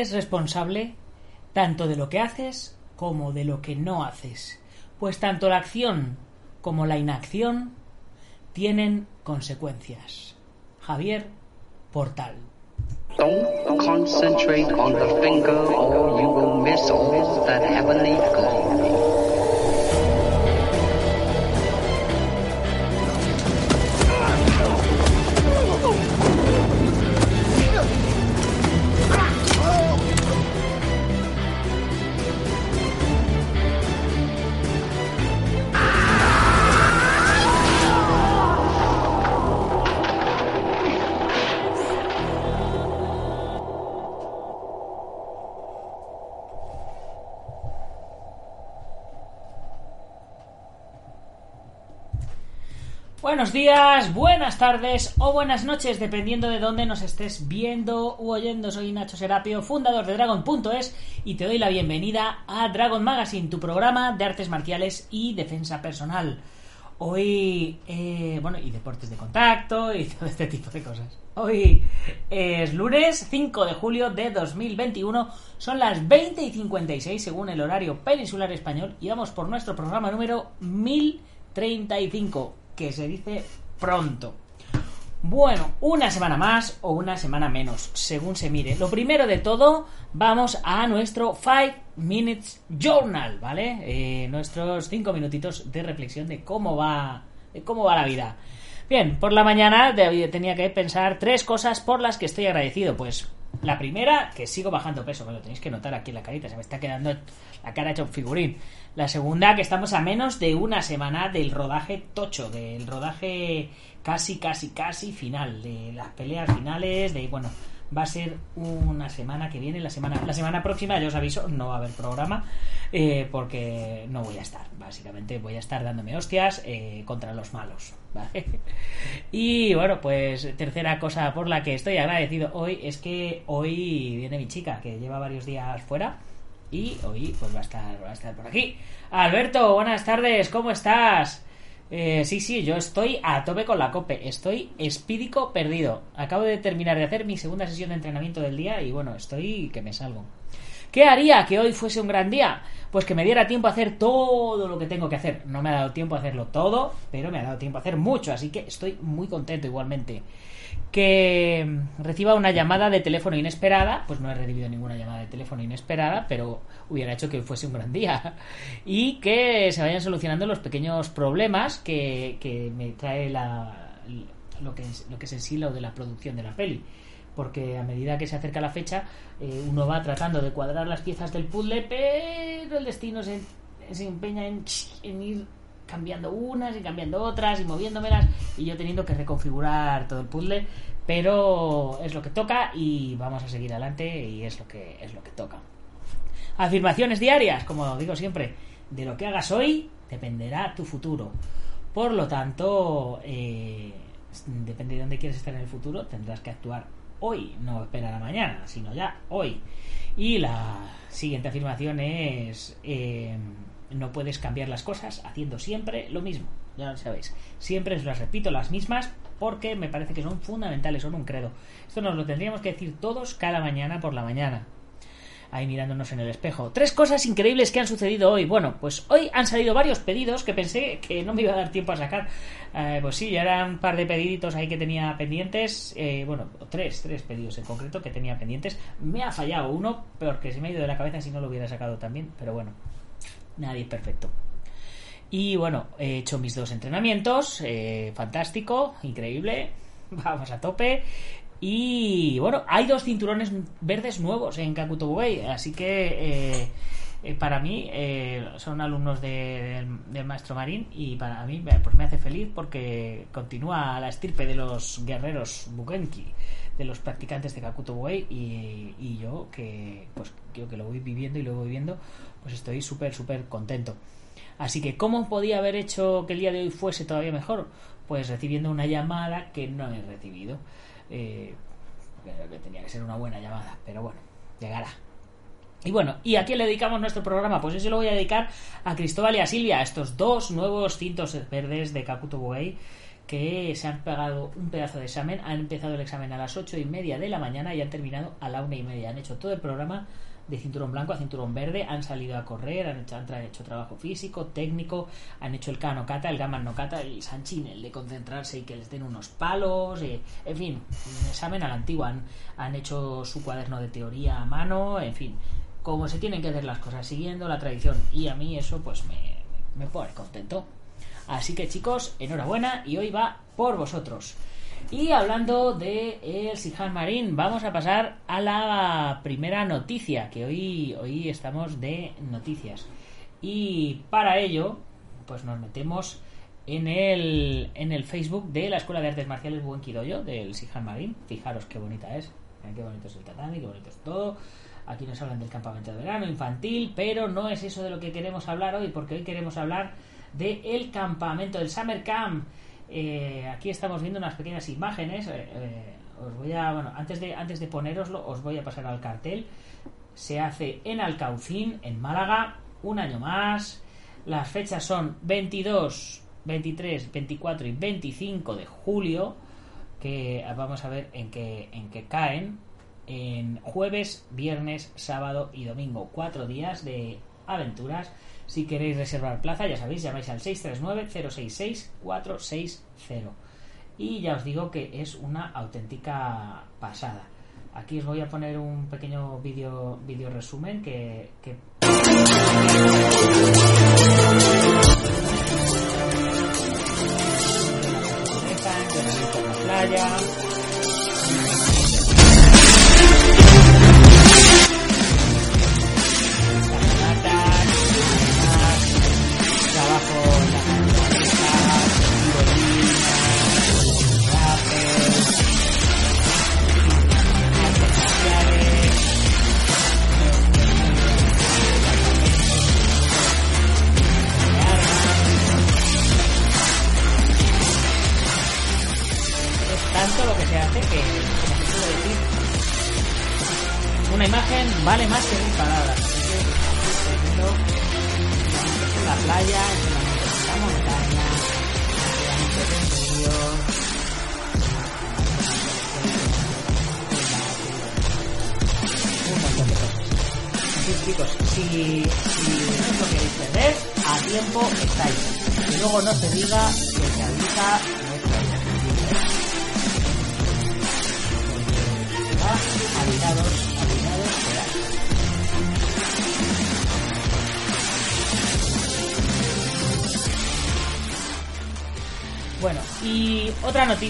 eres responsable tanto de lo que haces como de lo que no haces, pues tanto la acción como la inacción tienen consecuencias. Javier Portal. Buenos días, buenas tardes o buenas noches, dependiendo de dónde nos estés viendo u oyendo. Soy Nacho Serapio, fundador de Dragon.es y te doy la bienvenida a Dragon Magazine, tu programa de artes marciales y defensa personal. Hoy, eh, bueno, y deportes de contacto y todo este tipo de cosas. Hoy es lunes 5 de julio de 2021, son las 20 y 56 según el horario peninsular español y vamos por nuestro programa número 1035 que se dice pronto. Bueno, una semana más o una semana menos, según se mire. Lo primero de todo, vamos a nuestro 5 Minutes Journal, ¿vale? Eh, nuestros 5 minutitos de reflexión de cómo va, de cómo va la vida. Bien, por la mañana tenía que pensar tres cosas por las que estoy agradecido. Pues la primera, que sigo bajando peso, me lo tenéis que notar aquí en la carita, se me está quedando la cara hecha un figurín. La segunda, que estamos a menos de una semana del rodaje tocho, del rodaje casi, casi, casi final, de las peleas finales, de, bueno, va a ser una semana que viene, la semana, la semana próxima, ya os aviso, no va a haber programa, eh, porque no voy a estar, básicamente voy a estar dándome hostias eh, contra los malos, ¿vale? Y bueno, pues tercera cosa por la que estoy agradecido hoy es que hoy viene mi chica, que lleva varios días fuera, y hoy pues va a estar, va a estar por aquí. Alberto, buenas tardes, ¿cómo estás? Eh, sí, sí, yo estoy a tope con la cope, estoy espídico perdido. Acabo de terminar de hacer mi segunda sesión de entrenamiento del día y bueno, estoy que me salgo. ¿Qué haría que hoy fuese un gran día? Pues que me diera tiempo a hacer todo lo que tengo que hacer. No me ha dado tiempo a hacerlo todo, pero me ha dado tiempo a hacer mucho, así que estoy muy contento igualmente que reciba una llamada de teléfono inesperada, pues no he recibido ninguna llamada de teléfono inesperada, pero hubiera hecho que fuese un gran día. Y que se vayan solucionando los pequeños problemas que, que me trae la, lo, que es, lo que es el silo de la producción de la peli. Porque a medida que se acerca la fecha, eh, uno va tratando de cuadrar las piezas del puzzle, pero el destino se, se empeña en, en ir cambiando unas y cambiando otras y moviéndomelas y yo teniendo que reconfigurar todo el puzzle pero es lo que toca y vamos a seguir adelante y es lo que es lo que toca. Afirmaciones diarias como digo siempre de lo que hagas hoy dependerá tu futuro. Por lo tanto eh, depende de dónde quieres estar en el futuro tendrás que actuar hoy no esperar a mañana sino ya hoy. Y la siguiente afirmación es eh, no puedes cambiar las cosas haciendo siempre lo mismo. Ya lo sabéis. Siempre os las repito las mismas porque me parece que son fundamentales, son un credo. Esto nos lo tendríamos que decir todos cada mañana por la mañana. Ahí mirándonos en el espejo. Tres cosas increíbles que han sucedido hoy. Bueno, pues hoy han salido varios pedidos que pensé que no me iba a dar tiempo a sacar. Eh, pues sí, ya eran un par de pediditos ahí que tenía pendientes. Eh, bueno, tres, tres pedidos en concreto que tenía pendientes. Me ha fallado uno, porque se me ha ido de la cabeza si no lo hubiera sacado también. Pero bueno, nadie es perfecto. Y bueno, he hecho mis dos entrenamientos, eh, fantástico, increíble, vamos a tope. Y bueno, hay dos cinturones verdes nuevos en Kakuto Buey, así que eh, eh, para mí son alumnos del maestro Marín y para mí pues me hace feliz porque continúa la estirpe de los guerreros Bugenki, de los practicantes de Kakuto Buey y, yo que pues creo que lo voy viviendo y lo voy viendo pues estoy súper, súper contento. Así que, ¿cómo podía haber hecho que el día de hoy fuese todavía mejor? Pues recibiendo una llamada que no he recibido. Eh, que tenía que ser una buena llamada, pero bueno, llegará. Y bueno, ¿y a quién le dedicamos nuestro programa? Pues yo se lo voy a dedicar a Cristóbal y a Silvia, estos dos nuevos cintos verdes de Kakuto Buey que se han pegado un pedazo de examen, han empezado el examen a las ocho y media de la mañana y han terminado a la una y media. Han hecho todo el programa de cinturón blanco a cinturón verde, han salido a correr, han hecho, han hecho trabajo físico, técnico, han hecho el Kano Kata, el Gaman no Kata, el Sanchin, el de concentrarse y que les den unos palos, eh, en fin, un examen a la antigua, han, han hecho su cuaderno de teoría a mano, en fin, como se tienen que hacer las cosas, siguiendo la tradición, y a mí eso pues me, me pone contento. Así que chicos, enhorabuena y hoy va por vosotros. Y hablando de el Sihan Marín, vamos a pasar a la primera noticia, que hoy, hoy estamos de noticias. Y para ello, pues nos metemos en el, en el Facebook de la Escuela de Artes Marciales Buen Quidoyo, del Sihan Marín. Fijaros qué bonita es, Miren qué bonito es el tatami, qué bonito es todo. Aquí nos hablan del campamento de verano infantil, pero no es eso de lo que queremos hablar hoy, porque hoy queremos hablar del el campamento, del Summer Camp eh, aquí estamos viendo unas pequeñas imágenes. Eh, eh, os voy a, bueno, antes de, antes de poneroslo, os voy a pasar al cartel. Se hace en Alcaucín, en Málaga, un año más. Las fechas son 22, 23, 24 y 25 de julio. Que vamos a ver en qué, en qué caen. En jueves, viernes, sábado y domingo. Cuatro días de aventuras si queréis reservar plaza, ya sabéis, llamáis al 639-066-460. Y ya os digo que es una auténtica pasada. Aquí os voy a poner un pequeño vídeo video resumen que, que...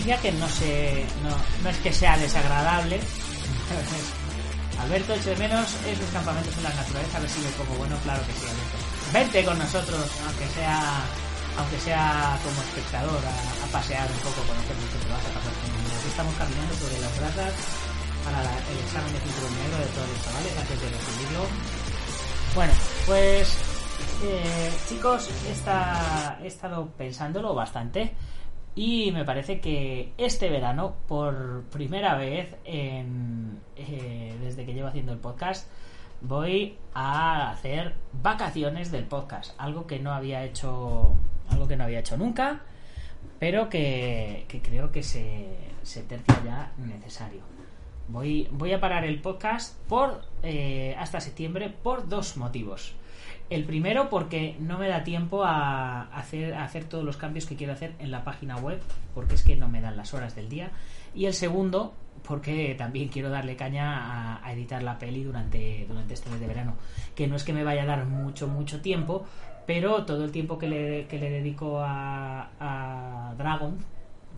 noticia que no sé, no, no es que sea desagradable. Alberto eche de menos esos campamentos en la naturaleza, a ver si como bueno, claro que sí, Alberto. Vente con nosotros, aunque sea aunque sea como espectador, a, pasear un poco, conocer lo que vas a pasar Aquí estamos caminando sobre las brasas para el examen de cinturón negro de todos los chavales antes de recibirlo. Bueno, pues eh, chicos, esta, he estado pensándolo bastante y me parece que este verano, por primera vez en, eh, desde que llevo haciendo el podcast, voy a hacer vacaciones del podcast, algo que no había hecho, algo que no había hecho nunca, pero que, que creo que se, se tercia ya necesario. Voy, voy a parar el podcast por eh, hasta septiembre por dos motivos. El primero porque no me da tiempo a hacer, todos los cambios que quiero hacer en la página web, porque es que no me dan las horas del día. Y el segundo porque también quiero darle caña a, editar la peli durante, durante este mes de verano. Que no es que me vaya a dar mucho, mucho tiempo, pero todo el tiempo que le, que le dedico a, a Dragon,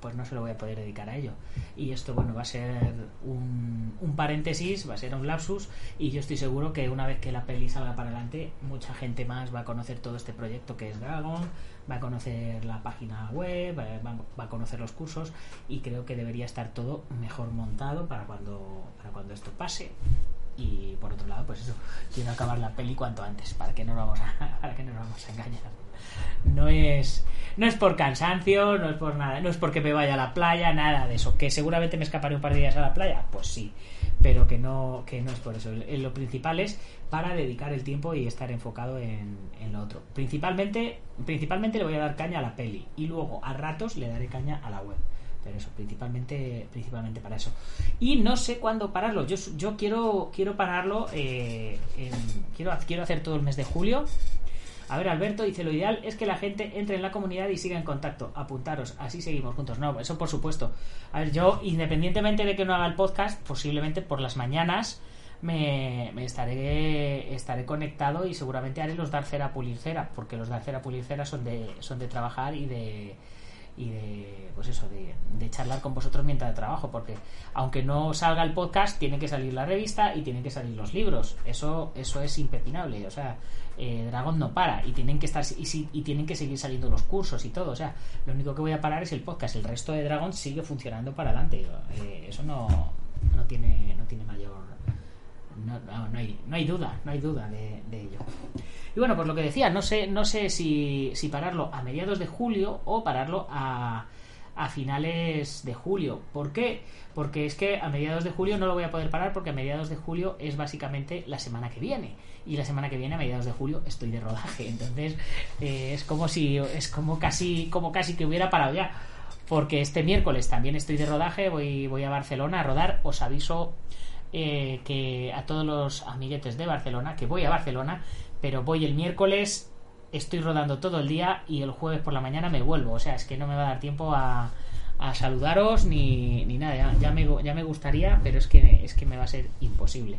pues no se lo voy a poder dedicar a ello. Y esto, bueno, va a ser un, paréntesis, va a ser un lapsus, y yo estoy seguro que una vez que la peli salga para adelante, mucha gente más va a conocer todo este proyecto que es Dragon, va a conocer la página web, va, a conocer los cursos, y creo que debería estar todo mejor montado para cuando, para cuando esto pase. Y por otro lado, pues eso, quiero acabar la peli cuanto antes, para que no vamos a, para que no nos vamos a engañar. No es, no es por cansancio, no es por nada, no es porque me vaya a la playa, nada de eso. Que seguramente me escaparé un par de días a la playa, pues sí, pero que no, que no es por eso. Lo principal es para dedicar el tiempo y estar enfocado en, en, lo otro. Principalmente, principalmente le voy a dar caña a la peli y luego a ratos le daré caña a la web. Pero eso, principalmente, principalmente para eso. Y no sé cuándo pararlo. Yo, yo quiero, quiero pararlo. Eh, quiero, quiero hacer todo el mes de julio. A ver, Alberto dice, lo ideal es que la gente entre en la comunidad y siga en contacto. Apuntaros, así seguimos juntos. No, eso por supuesto. A ver, yo, independientemente de que no haga el podcast, posiblemente por las mañanas me, estaré, estaré conectado y seguramente haré los dar cera pulir cera, porque los dar cera pulir cera son de, son de trabajar y de y de pues eso de, de, charlar con vosotros mientras trabajo porque aunque no salga el podcast tiene que salir la revista y tienen que salir los libros eso eso es impepinable o sea eh, Dragon no para y tienen que estar y, y, tienen que seguir saliendo los cursos y todo o sea lo único que voy a parar es el podcast el resto de Dragon sigue funcionando para adelante eh, eso no no tiene no tiene mayor no, no, hay, no hay duda, no hay duda de, de, ello. Y bueno, pues lo que decía, no sé, no sé si, si pararlo a mediados de julio o pararlo a, a finales de julio. ¿Por qué? Porque es que a mediados de julio no lo voy a poder parar porque a mediados de julio es básicamente la semana que viene. Y la semana que viene, a mediados de julio, estoy de rodaje. Entonces, eh, es como si, es como casi, como casi que hubiera parado ya. Porque este miércoles también estoy de rodaje, voy, voy a Barcelona a rodar. Os aviso eh, que a todos los amiguetes de Barcelona, que voy a Barcelona, pero voy el miércoles, estoy rodando todo el día y el jueves por la mañana me vuelvo. O sea, es que no me va a dar tiempo a, a saludaros ni, ni nada. Ya, me, ya me gustaría, pero es que, es que me va a ser imposible.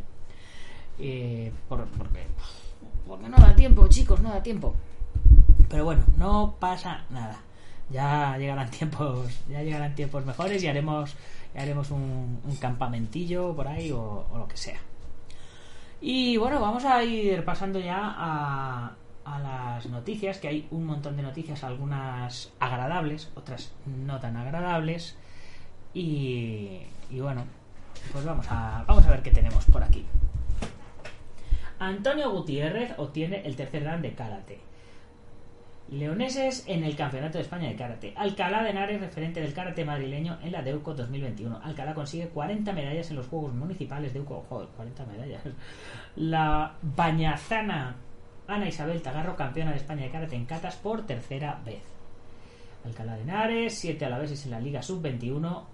Eh, por, porque, porque no da tiempo, chicos, no da tiempo. Pero bueno, no pasa nada. Ya llegarán tiempos, ya llegarán tiempos mejores y haremos haremos un, campamentillo por ahí o, lo que sea. Y bueno, vamos a ir pasando ya a, a las noticias, que hay un montón de noticias, algunas agradables, otras no tan agradables. Y, y bueno, pues vamos a, vamos a ver qué tenemos por aquí. Antonio Gutiérrez obtiene el tercer dan de karate. Leoneses en el Campeonato de España de Karate. Alcalá de Henares, referente del karate madrileño en la Deuco 2021. Alcalá consigue 40 medallas en los Juegos Municipales de Deuco. Joder, 40 medallas. La bañazana Ana Isabel Tagarro, campeona de España de Karate en Catas por tercera vez. Alcalá de Henares, 7 a la vez en la Liga Sub-21.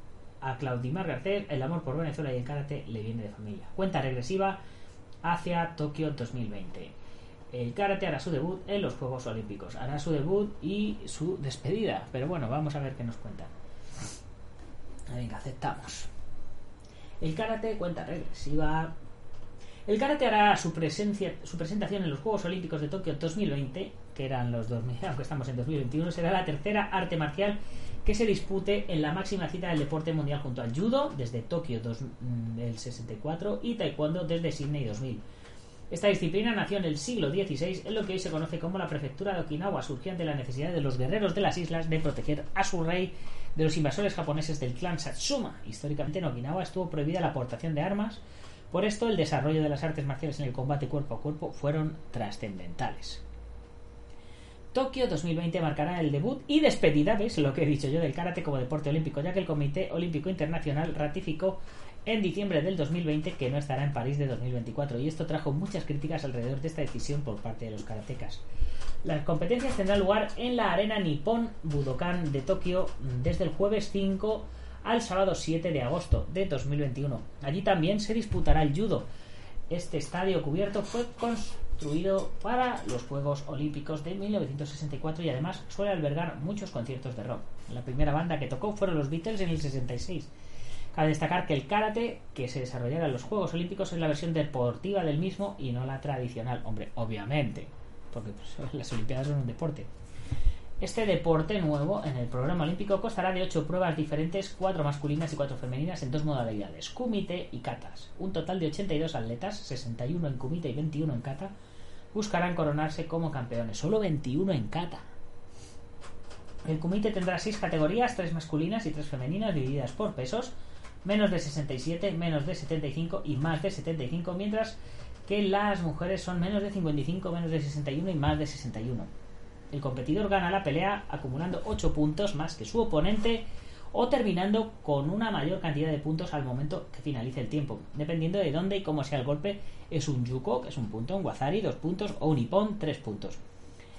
A Claudimar Garcés, el amor por Venezuela y el karate le viene de familia. Cuenta regresiva hacia Tokio 2020 el karate hará su debut en los Juegos Olímpicos. Hará su debut y su despedida. Pero bueno, vamos a ver qué nos cuentan. Venga, aceptamos. El karate cuenta regresiva. El karate hará su, presencia, su presentación en los Juegos Olímpicos de Tokio 2020, que eran los 2000, aunque estamos en 2021, será la tercera arte marcial que se dispute en la máxima cita del deporte mundial junto al judo desde Tokio del 64 y taekwondo desde Sydney 2000. Esta disciplina nació en el siglo XVI en lo que hoy se conoce como la prefectura de Okinawa, surgía de la necesidad de los guerreros de las islas de proteger a su rey de los invasores japoneses del clan Satsuma. Históricamente en Okinawa estuvo prohibida la aportación de armas, por esto el desarrollo de las artes marciales en el combate cuerpo a cuerpo fueron trascendentales. Tokio 2020 marcará el debut y despedida, ¿ves lo que he dicho yo del karate como deporte olímpico, ya que el Comité Olímpico Internacional ratificó en diciembre del 2020 que no estará en París de 2024 y esto trajo muchas críticas alrededor de esta decisión por parte de los karatecas. Las competencias tendrán lugar en la Arena Nippon Budokan de Tokio desde el jueves 5 al sábado 7 de agosto de 2021. Allí también se disputará el judo. Este estadio cubierto fue construido para los Juegos Olímpicos de 1964 y además suele albergar muchos conciertos de rock. La primera banda que tocó fueron los Beatles en el 66 Cabe destacar que el karate que se desarrollará en los Juegos Olímpicos es la versión deportiva del mismo y no la tradicional. Hombre, obviamente, porque pues, las Olimpiadas son un deporte. Este deporte nuevo en el programa olímpico constará de 8 pruebas diferentes, 4 masculinas y 4 femeninas en dos modalidades, kumite y katas. Un total de 82 atletas, 61 en kumite y 21 en kata, buscarán coronarse como campeones. Solo 21 en kata. El kumite tendrá 6 categorías, 3 masculinas y 3 femeninas divididas por pesos, menos de 67, menos de 75 y más de 75, mientras que las mujeres son menos de 55, menos de 61 y más de 61. El competidor gana la pelea acumulando 8 puntos más que su oponente o terminando con una mayor cantidad de puntos al momento que finalice el tiempo, dependiendo de dónde y cómo sea el golpe. Es un yuko, que es un punto, un wazari, dos puntos, o un ippon, tres puntos.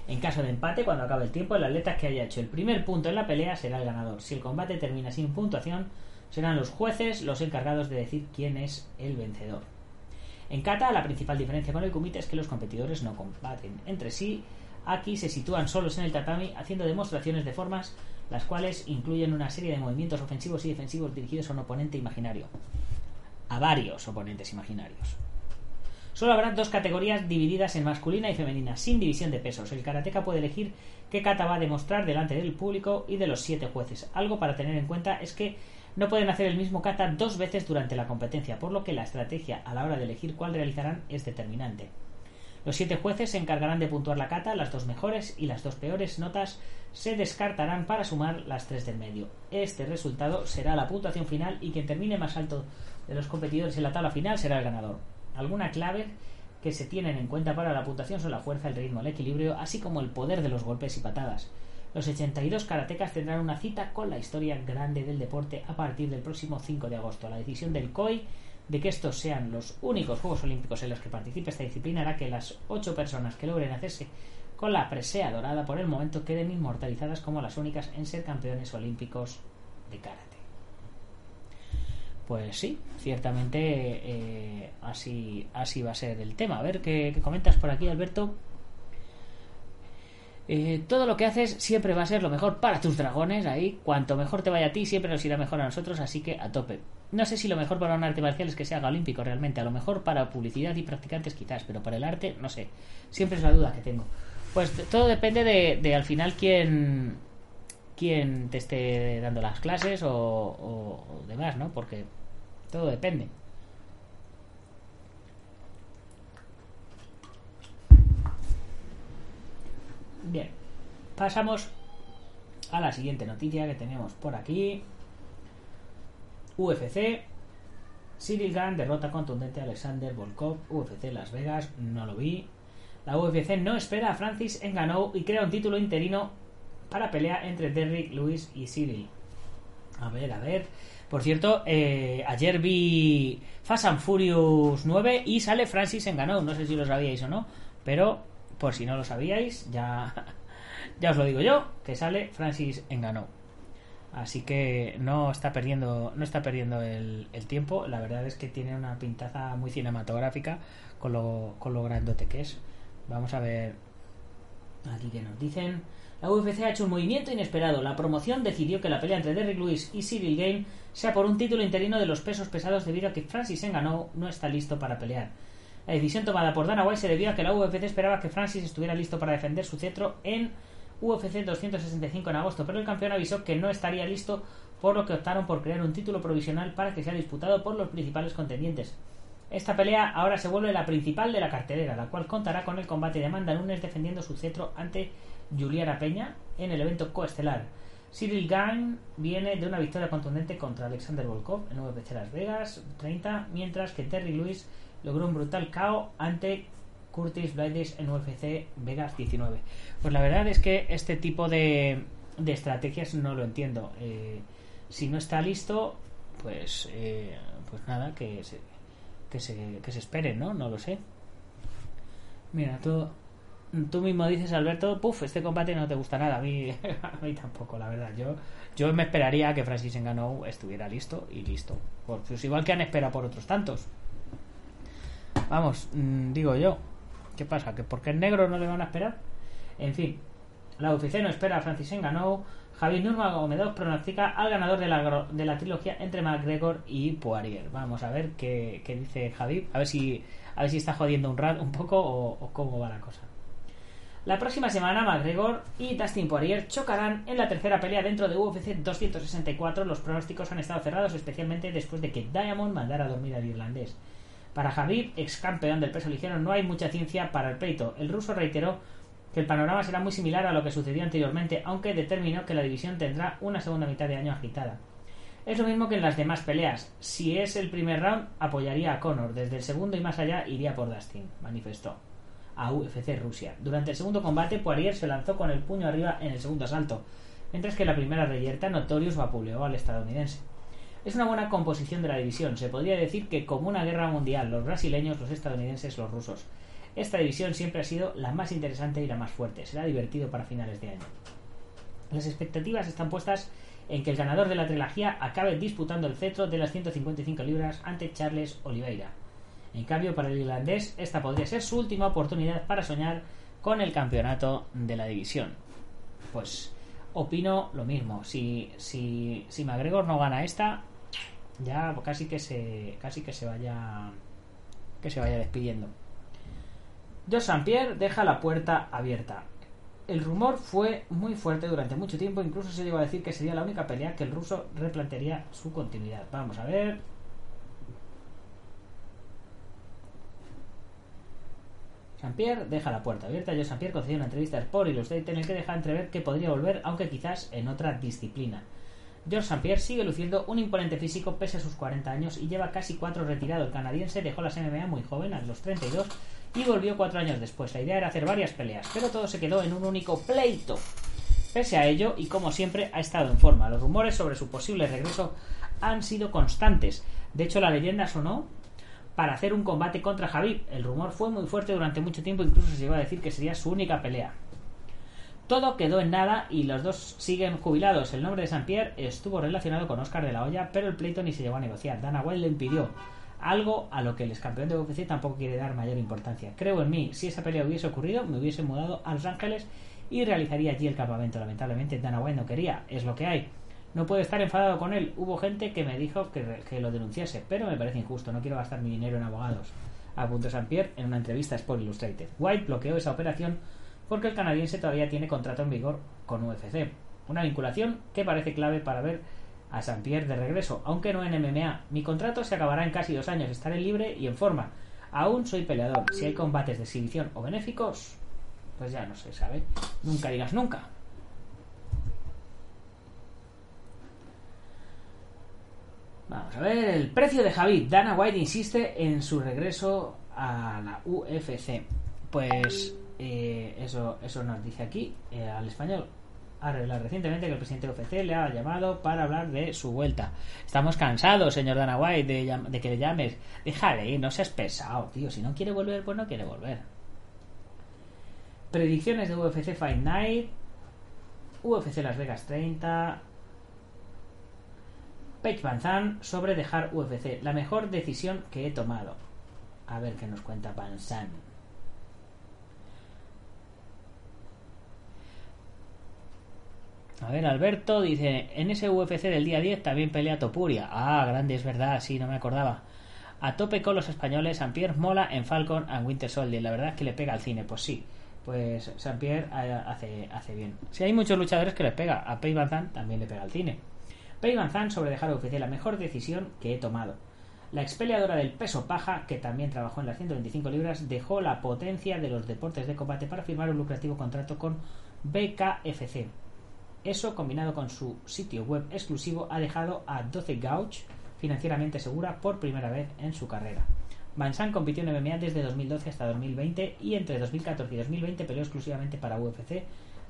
En caso de empate, cuando acabe el tiempo, el atleta que haya hecho el primer punto en la pelea será el ganador. Si el combate termina sin puntuación, serán los jueces los encargados de decir quién es el vencedor. En kata, la principal diferencia con el kumite es que los competidores no combaten entre sí. Aquí se sitúan solos en el tatami haciendo demostraciones de formas las cuales incluyen una serie de movimientos ofensivos y defensivos dirigidos a un oponente imaginario. A varios oponentes imaginarios. Solo habrá dos categorías divididas en masculina y femenina, sin división de pesos. El karateka puede elegir qué kata va a demostrar delante del público y de los siete jueces. Algo para tener en cuenta es que no pueden hacer el mismo kata dos veces durante la competencia, por lo que la estrategia a la hora de elegir cuál realizarán es determinante. Los siete jueces se encargarán de puntuar la kata, las dos mejores y las dos peores notas se descartarán para sumar las tres del medio. Este resultado será la puntuación final y quien termine más alto de los competidores en la tabla final será el ganador. Alguna clave que se tienen en cuenta para la puntuación son la fuerza, el ritmo, el equilibrio, así como el poder de los golpes y patadas. Los 82 karatecas tendrán una cita con la historia grande del deporte a partir del próximo 5 de agosto. La decisión del COI de que estos sean los únicos Juegos Olímpicos en los que participe esta disciplina hará que las 8 personas que logren hacerse con la presea dorada por el momento queden inmortalizadas como las únicas en ser campeones olímpicos de karate. Pues sí, ciertamente eh, así, así va a ser el tema. A ver qué, comentas por aquí, Alberto. Eh, todo lo que haces siempre va a ser lo mejor para tus dragones. Ahí, cuanto mejor te vaya a ti, siempre nos irá mejor a nosotros. Así que a tope. No sé si lo mejor para un arte marcial es que se haga olímpico realmente. A lo mejor para publicidad y practicantes quizás, pero para el arte, no sé. Siempre es la duda que tengo. Pues todo depende de, al final quién, quién te esté dando las clases o, demás, ¿no? Porque todo depende. Bien, pasamos a la siguiente noticia que tenemos por aquí. UFC. Cyril Gunn derrota contundente a Alexander Volkov. UFC Las Vegas, no lo vi. La UFC no espera a Francis Ngannou y crea un título interino para pelea entre Derrick Lewis y Cyril. A ver, a ver. Por cierto, eh, ayer vi Fast and Furious 9 y sale Francis Ngannou. No sé si lo sabíais o no, pero por si no lo sabíais, ya, ya os lo digo yo, que sale Francis Ngannou. Así que no está perdiendo, no está perdiendo el, el, tiempo. La verdad es que tiene una pintaza muy cinematográfica con lo, con lo grandote que es. Vamos a ver aquí que nos dicen. La UFC ha hecho un movimiento inesperado. La promoción decidió que la pelea entre Derrick Lewis y Cyril Game sea por un título interino de los pesos pesados debido a que Francis Ngannou no está listo para pelear. La decisión tomada por Dana White se debió a que la UFC esperaba que Francis estuviera listo para defender su cetro en UFC 265 en agosto, pero el campeón avisó que no estaría listo, por lo que optaron por crear un título provisional para que sea disputado por los principales contendientes. Esta pelea ahora se vuelve la principal de la cartelera, la cual contará con el combate de Amanda Nunes defendiendo su cetro ante Juliana Peña en el evento coestelar. Cyril Gain viene de una victoria contundente contra Alexander Volkov en UFC Las Vegas 30, mientras que Terry Lewis logró un brutal KO ante Curtis Blades en UFC Vegas 19. Pues la verdad es que este tipo de, de estrategias no lo entiendo. Eh, si no está listo, pues, eh, pues nada, que se, que se, que se esperen, ¿no? No lo sé. Mira, tú, tú mismo dices, Alberto, puf, este combate no te gusta nada. A mí, a tampoco, la verdad. Yo, yo me esperaría que Francis Ngannou estuviera listo y listo. Pues igual que han esperado por otros tantos. Vamos, mm, digo yo. ¿Qué pasa? ¿Que porque es negro no le van a esperar? En fin, la UFC no espera a Francis Ngannou Javier Nurmagomedov pronostica al ganador de la, de la trilogía entre McGregor y Poirier. Vamos a ver qué, dice Javi. A ver si a ver si está jodiendo un rat un poco o, cómo va la cosa. La próxima semana McGregor y Dustin Poirier chocarán en la tercera pelea dentro de UFC 264. Los pronósticos han estado cerrados especialmente después de que Diamond mandara a dormir al irlandés. Para Javid, ex campeón del peso ligero, no hay mucha ciencia para el pleito. El ruso reiteró que el panorama será muy similar a lo que sucedió anteriormente, aunque determinó que la división tendrá una segunda mitad de año agitada. Es lo mismo que en las demás peleas. Si es el primer round, apoyaría a Conor. Desde el segundo y más allá, iría por Dustin, manifestó a UFC Rusia. Durante el segundo combate, Poirier se lanzó con el puño arriba en el segundo asalto, mientras que la primera reyerta Notorious vapuleó al estadounidense. Es una buena composición de la división. Se podría decir que como una guerra mundial, los brasileños, los estadounidenses, los rusos. Esta división siempre ha sido la más interesante y la más fuerte. Será divertido para finales de año. Las expectativas están puestas en que el ganador de la trilogía acabe disputando el cetro de las 155 libras ante Charles Oliveira. En cambio, para el irlandés, esta podría ser su última oportunidad para soñar con el campeonato de la división. Pues opino lo mismo. Si, si, si McGregor no gana esta, ya casi que se casi que se vaya que se vaya despidiendo. Jos Pierre deja la puerta abierta. El rumor fue muy fuerte durante mucho tiempo, incluso se llegó a decir que sería la única pelea que el ruso replantearía su continuidad. Vamos a ver. Pierre deja la puerta abierta. Jos Pierre concedió una entrevista al Sport Illustrated en el que deja entrever que podría volver, aunque quizás en otra disciplina. George St. Pierre sigue luciendo un imponente físico pese a sus 40 años y lleva casi cuatro retirado. El canadiense dejó las MMA muy joven, a los 32, y volvió cuatro años después. La idea era hacer varias peleas, pero todo se quedó en un único pleito. Pese a ello, y como siempre, ha estado en forma. Los rumores sobre su posible regreso han sido constantes. De hecho, la leyenda sonó para hacer un combate contra Javid. El rumor fue muy fuerte durante mucho tiempo, incluso se llegó a decir que sería su única pelea. Todo quedó en nada y los dos siguen jubilados. El nombre de Saint Pierre estuvo relacionado con Oscar de la Hoya, pero el pleito ni se llegó a negociar. Dana White le impidió. Algo a lo que el ex campeón de UFC tampoco quiere dar mayor importancia. Creo en mí, si esa pelea hubiese ocurrido, me hubiese mudado a Los Ángeles y realizaría allí el campamento. Lamentablemente, Dana White no quería, es lo que hay. No puedo estar enfadado con él. Hubo gente que me dijo que, que lo denunciase, pero me parece injusto. No quiero gastar mi dinero en abogados. Apuntó Saint Pierre en una entrevista a Sport Illustrated. White bloqueó esa operación porque el canadiense todavía tiene contrato en vigor con UFC. Una vinculación que parece clave para ver a San Pierre de regreso, aunque no en MMA. Mi contrato se acabará en casi dos años, estaré libre y en forma. Aún soy peleador. Si hay combates de exhibición o benéficos, pues ya no se sabe. Nunca digas nunca. Vamos a ver el precio de Javid. Dana White insiste en su regreso a la UFC. Pues eh, eso, eso nos dice aquí eh, al español. Revelado recientemente que el presidente de UFC le ha llamado para hablar de su vuelta. Estamos cansados, señor Dana White, de, de que le llames. Déjale ir, no seas pesado, tío. Si no quiere volver, pues no quiere volver. Predicciones de UFC Fight Night. UFC Las Vegas 30. Paige Van sobre dejar UFC. La mejor decisión que he tomado. A ver qué nos cuenta Van. A ver, Alberto dice, en ese UFC del día 10 también pelea Topuria. Ah, grande, es verdad, sí, no me acordaba. A tope con los españoles, Saint-Pierre mola en Falcon and Winter Soldier. La verdad es que le pega al cine, pues sí. Pues Saint-Pierre hace, hace bien. Si hay muchos luchadores que les pega, a Pei Van también le pega al cine. Pei Van sobre dejar UFC la mejor decisión que he tomado. La expeleadora del peso paja, que también trabajó en las 125 libras, dejó la potencia de los deportes de combate para firmar un lucrativo contrato con BKFC, eso, combinado con su sitio web exclusivo, ha dejado a 12 Gauch financieramente segura por primera vez en su carrera. Van compitió en MMA desde 2012 hasta 2020 y entre 2014 y 2020 peleó exclusivamente para UFC,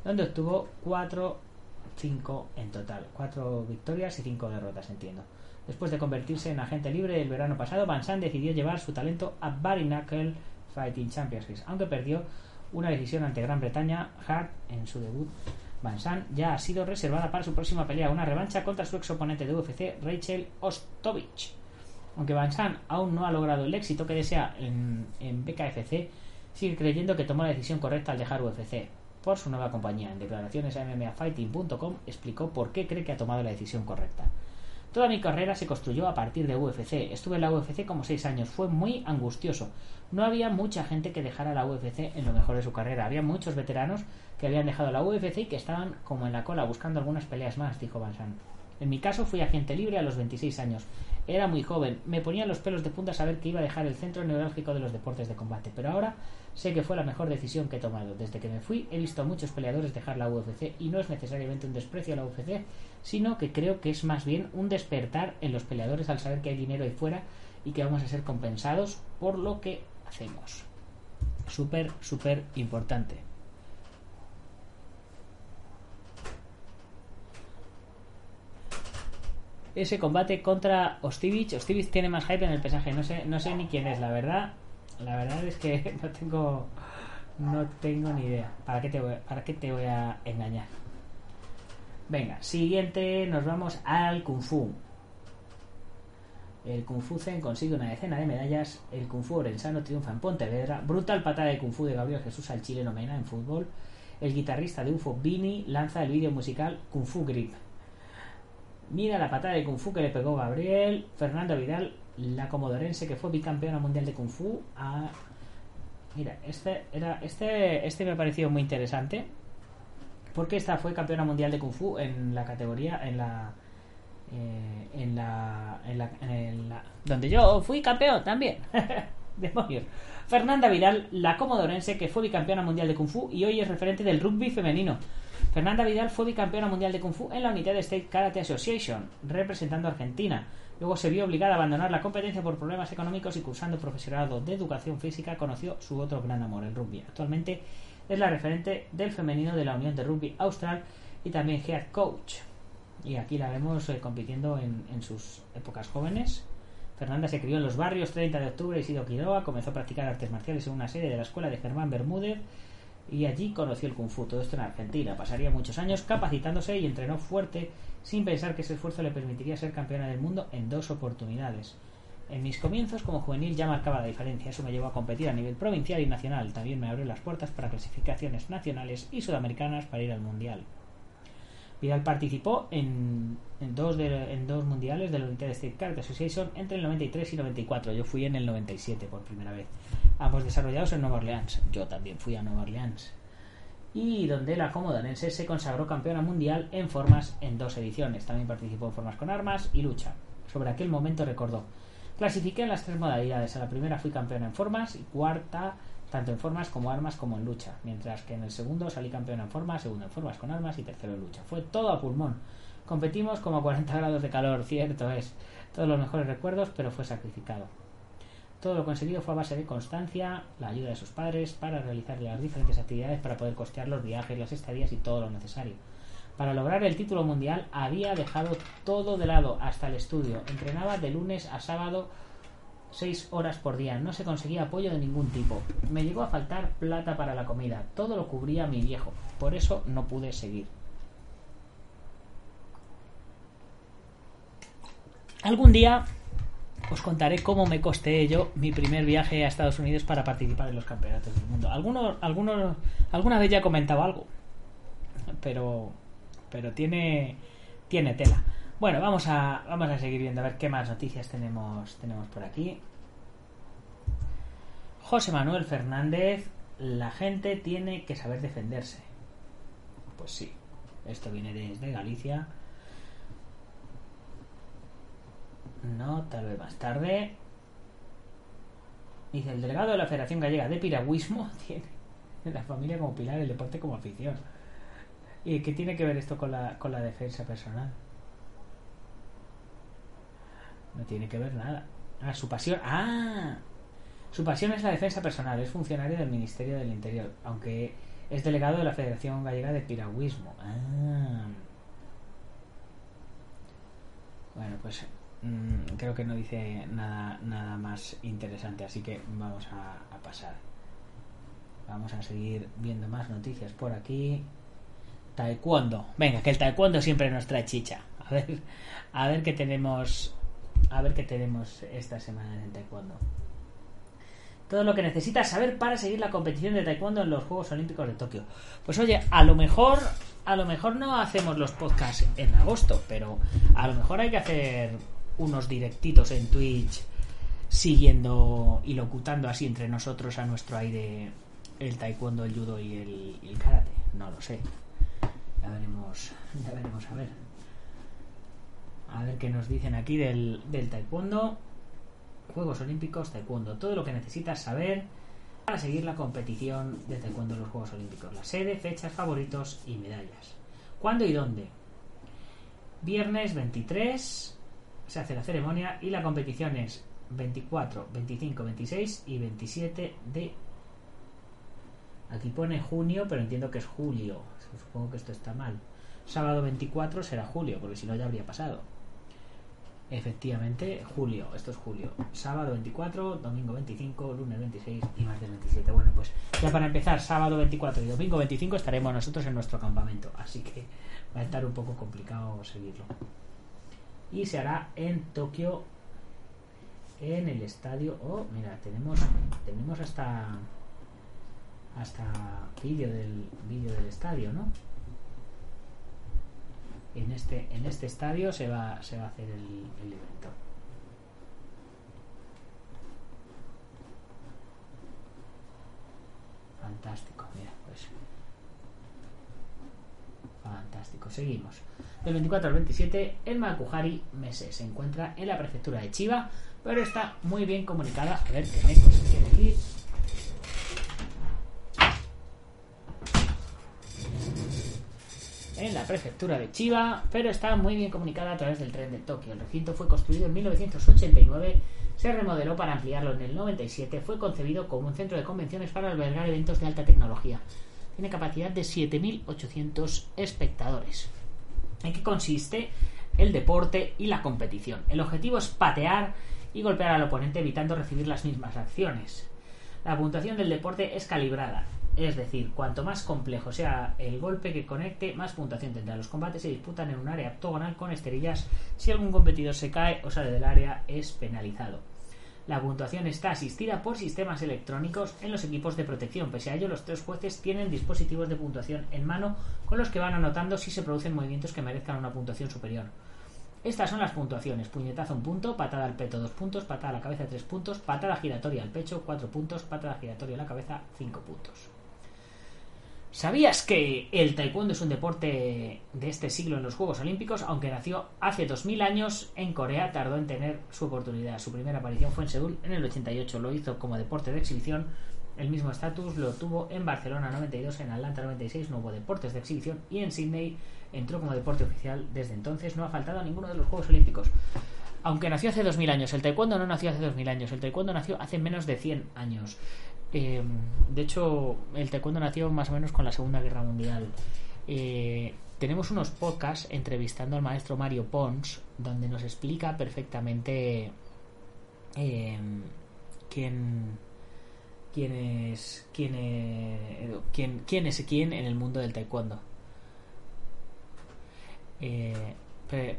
donde obtuvo 4 5 en total, 4 victorias y 5 derrotas, entiendo. Después de convertirse en agente libre el verano pasado, Van decidió llevar su talento a Barry Knuckle Fighting Championships, aunque perdió una decisión ante Gran Bretaña Hart en su debut Van ya ha sido reservada para su próxima pelea, una revancha contra su ex oponente de UFC, Rachel Ostovich. Aunque Van aún no ha logrado el éxito que desea en, en BKFC, sigue creyendo que tomó la decisión correcta al dejar UFC por su nueva compañía. En declaraciones a MMAfighting.com explicó por qué cree que ha tomado la decisión correcta. Toda mi carrera se construyó a partir de UFC. Estuve en la UFC como seis años. Fue muy angustioso. No había mucha gente que dejara la UFC en lo mejor de su carrera. Había muchos veteranos que habían dejado la UFC y que estaban como en la cola buscando algunas peleas más, dijo Van En mi caso fui agente libre a los 26 años. Era muy joven. Me ponía los pelos de punta saber que iba a dejar el centro neurálgico de los deportes de combate. Pero ahora Sé que fue la mejor decisión que he tomado. Desde que me fui he visto a muchos peleadores dejar la UFC y no es necesariamente un desprecio a la UFC, sino que creo que es más bien un despertar en los peleadores al saber que hay dinero ahí fuera y que vamos a ser compensados por lo que hacemos. Súper, súper importante. Ese combate contra Ostivich. Ostivich tiene más hype en el pesaje. No sé, no sé ni quién es, la verdad. La verdad es que no tengo. No tengo ni idea. ¿Para qué te voy, para qué te voy a engañar? Venga, siguiente. Nos vamos al Kung Fu. El Kung Fu Zen consigue una decena de medallas. El Kung Fu Orensano triunfa en Pontevedra. Brutal patada de Kung Fu de Gabriel Jesús al chileno Mena en fútbol. El guitarrista de UFO Vini lanza el vídeo musical Kung Fu Grip. Mira la patada de Kung Fu que le pegó Gabriel. Fernando Vidal, la comodorense que fue bicampeona mundial de Kung Fu. A... Mira, este, era, este, este me ha parecido muy interesante. Porque esta fue campeona mundial de Kung Fu en la categoría, en la, eh, en, la, en, la, en la. Donde yo fui campeón también. Demonios. Fernanda Vidal, la comodorense que fue bicampeona mundial de Kung Fu y hoy es referente del rugby femenino. Fernanda Vidal fue bicampeona mundial de Kung Fu en la United State Karate Association, representando a Argentina. Luego se vio obligada a abandonar la competencia por problemas económicos y cursando profesorado de educación física conoció su otro gran amor, el rugby. Actualmente es la referente del femenino de la Unión de Rugby Austral y también head coach. Y aquí la vemos eh, compitiendo en, en, sus épocas jóvenes. Fernanda se crió en los barrios 30 de octubre y Sido Quiroga, comenzó a practicar artes marciales en una serie de la escuela de Germán Bermúdez y allí conoció el Kung Fu, todo esto en Argentina. Pasaría muchos años capacitándose y entrenó fuerte sin pensar que ese esfuerzo le permitiría ser campeona del mundo en dos oportunidades. En mis comienzos como juvenil ya marcaba la diferencia, eso me llevó a competir a nivel provincial y nacional, también me abrió las puertas para clasificaciones nacionales y sudamericanas para ir al mundial. Vidal participó en, dos, mundiales de la United States Karate Association entre el 93 y 94. Yo fui en el 97 por primera vez. Ambos desarrollados en Nueva Orleans. Yo también fui a Nueva Orleans. Y donde la comodanense se consagró campeona mundial en formas en dos ediciones. También participó en formas con armas y lucha. Sobre aquel momento recordó. Clasifiqué en las tres modalidades. A la primera fui campeona en formas y cuarta tanto en formas como armas como en lucha, mientras que en el segundo salí campeón en formas, segundo en formas con armas y tercero en lucha. Fue todo a pulmón. Competimos como a 40 grados de calor, cierto es. Todos los mejores recuerdos, pero fue sacrificado. Todo lo conseguido fue a base de constancia, la ayuda de sus padres para realizar las diferentes actividades para poder costear los viajes, las estadías y todo lo necesario. Para lograr el título mundial había dejado todo de lado, hasta el estudio. Entrenaba de lunes a sábado seis horas por día. No se conseguía apoyo de ningún tipo. Me llegó a faltar plata para la comida. Todo lo cubría mi viejo. Por eso no pude seguir. Algún día os contaré cómo me costé yo mi primer viaje a Estados Unidos para participar en los campeonatos del mundo. Algunos, algunos, alguna vez ya he comentado algo, pero, pero tiene, tiene tela. Bueno, vamos a, vamos a seguir viendo a ver qué más noticias tenemos, tenemos por aquí. José Manuel Fernández, la gente tiene que saber defenderse. Pues sí, esto viene desde Galicia. No, tal vez más tarde. Dice, el delegado de la Federación Gallega de Piragüismo tiene la familia como pilar, el deporte como afición. ¿Y qué tiene que ver esto con la, con la defensa personal? No tiene que ver nada. Ah, su pasión. Ah, su pasión es la defensa personal. Es funcionario del Ministerio del Interior, aunque es delegado de la Federación Gallega de Piragüismo. Ah. Bueno, pues mmm, creo que no dice nada, nada más interesante, así que vamos a, a pasar. Vamos a seguir viendo más noticias por aquí. Taekwondo. Venga, que el taekwondo siempre nos trae chicha. A ver, a ver qué tenemos a ver qué tenemos esta semana en el taekwondo. Todo lo que necesitas saber para seguir la competición de taekwondo en los Juegos Olímpicos de Tokio. Pues oye, a lo mejor, a lo mejor no hacemos los podcasts en agosto, pero a lo mejor hay que hacer unos directitos en Twitch siguiendo y locutando así entre nosotros a nuestro aire el taekwondo, el judo y el, y el karate. No lo sé. Ya veremos, ya veremos a ver. A ver qué nos dicen aquí del, del taekwondo. Juegos Olímpicos, taekwondo. Todo lo que necesitas saber para seguir la competición de taekwondo en los Juegos Olímpicos. La sede, fechas, favoritos y medallas. ¿Cuándo y dónde? Viernes 23 se hace la ceremonia y la competición es 24, 25, 26 y 27 de... Aquí pone junio, pero entiendo que es julio. Supongo que esto está mal. Sábado 24 será julio, porque si no ya habría pasado. Efectivamente, julio, esto es julio. Sábado 24, domingo 25, lunes 26 y martes 27. Bueno, pues ya para empezar, sábado 24 y domingo 25 estaremos nosotros en nuestro campamento, así que va a estar un poco complicado seguirlo. Y se hará en Tokio, en el estadio. Oh, mira, tenemos, tenemos hasta hasta vídeo del vídeo del estadio, ¿no? en este, en este estadio se va, se va a hacer el, el evento. Fantástico, mira, pues. Fantástico, seguimos. Del 24 al 27, el Makuhari Mese se encuentra en la prefectura de Chiba, pero está muy bien comunicada. A ver, qué me quiere aquí. en la prefectura de Chiba, pero está muy bien comunicada a través del tren de Tokio. El recinto fue construido en 1989, se remodeló para ampliarlo en el 97, fue concebido como un centro de convenciones para albergar eventos de alta tecnología. Tiene capacidad de 7.800 espectadores. ¿En qué consiste el deporte y la competición? El objetivo es patear y golpear al oponente evitando recibir las mismas acciones. La puntuación del deporte es calibrada, es decir, cuanto más complejo sea el golpe que conecte, más puntuación tendrá. Los combates se disputan en un área octogonal con esterillas. Si algún competidor se cae o sale del área, es penalizado. La puntuación está asistida por sistemas electrónicos en los equipos de protección. Pese a ello, los tres jueces tienen dispositivos de puntuación en mano con los que van anotando si se producen movimientos que merezcan una puntuación superior. Estas son las puntuaciones. Puñetazo un punto, patada al peto dos puntos, patada a la cabeza tres puntos, patada giratoria al pecho cuatro puntos, patada giratoria a la cabeza cinco puntos. ¿Sabías que el taekwondo es un deporte de este siglo en los Juegos Olímpicos? Aunque nació hace 2000 años, en Corea tardó en tener su oportunidad. Su primera aparición fue en Seúl en el 88. Lo hizo como deporte de exhibición. El mismo estatus lo tuvo en Barcelona 92, en Atlanta 96 no hubo deportes de exhibición y en Sydney entró como deporte oficial. Desde entonces no ha faltado a ninguno de los Juegos Olímpicos. Aunque nació hace 2000 años, el taekwondo no nació hace 2000 años, el taekwondo nació hace menos de 100 años. Eh, de hecho, el taekwondo nació más o menos con la Segunda Guerra Mundial. Eh, tenemos unos podcasts entrevistando al maestro Mario Pons, donde nos explica perfectamente eh, quién, quién es quién es, quién, quién es quién en el mundo del taekwondo.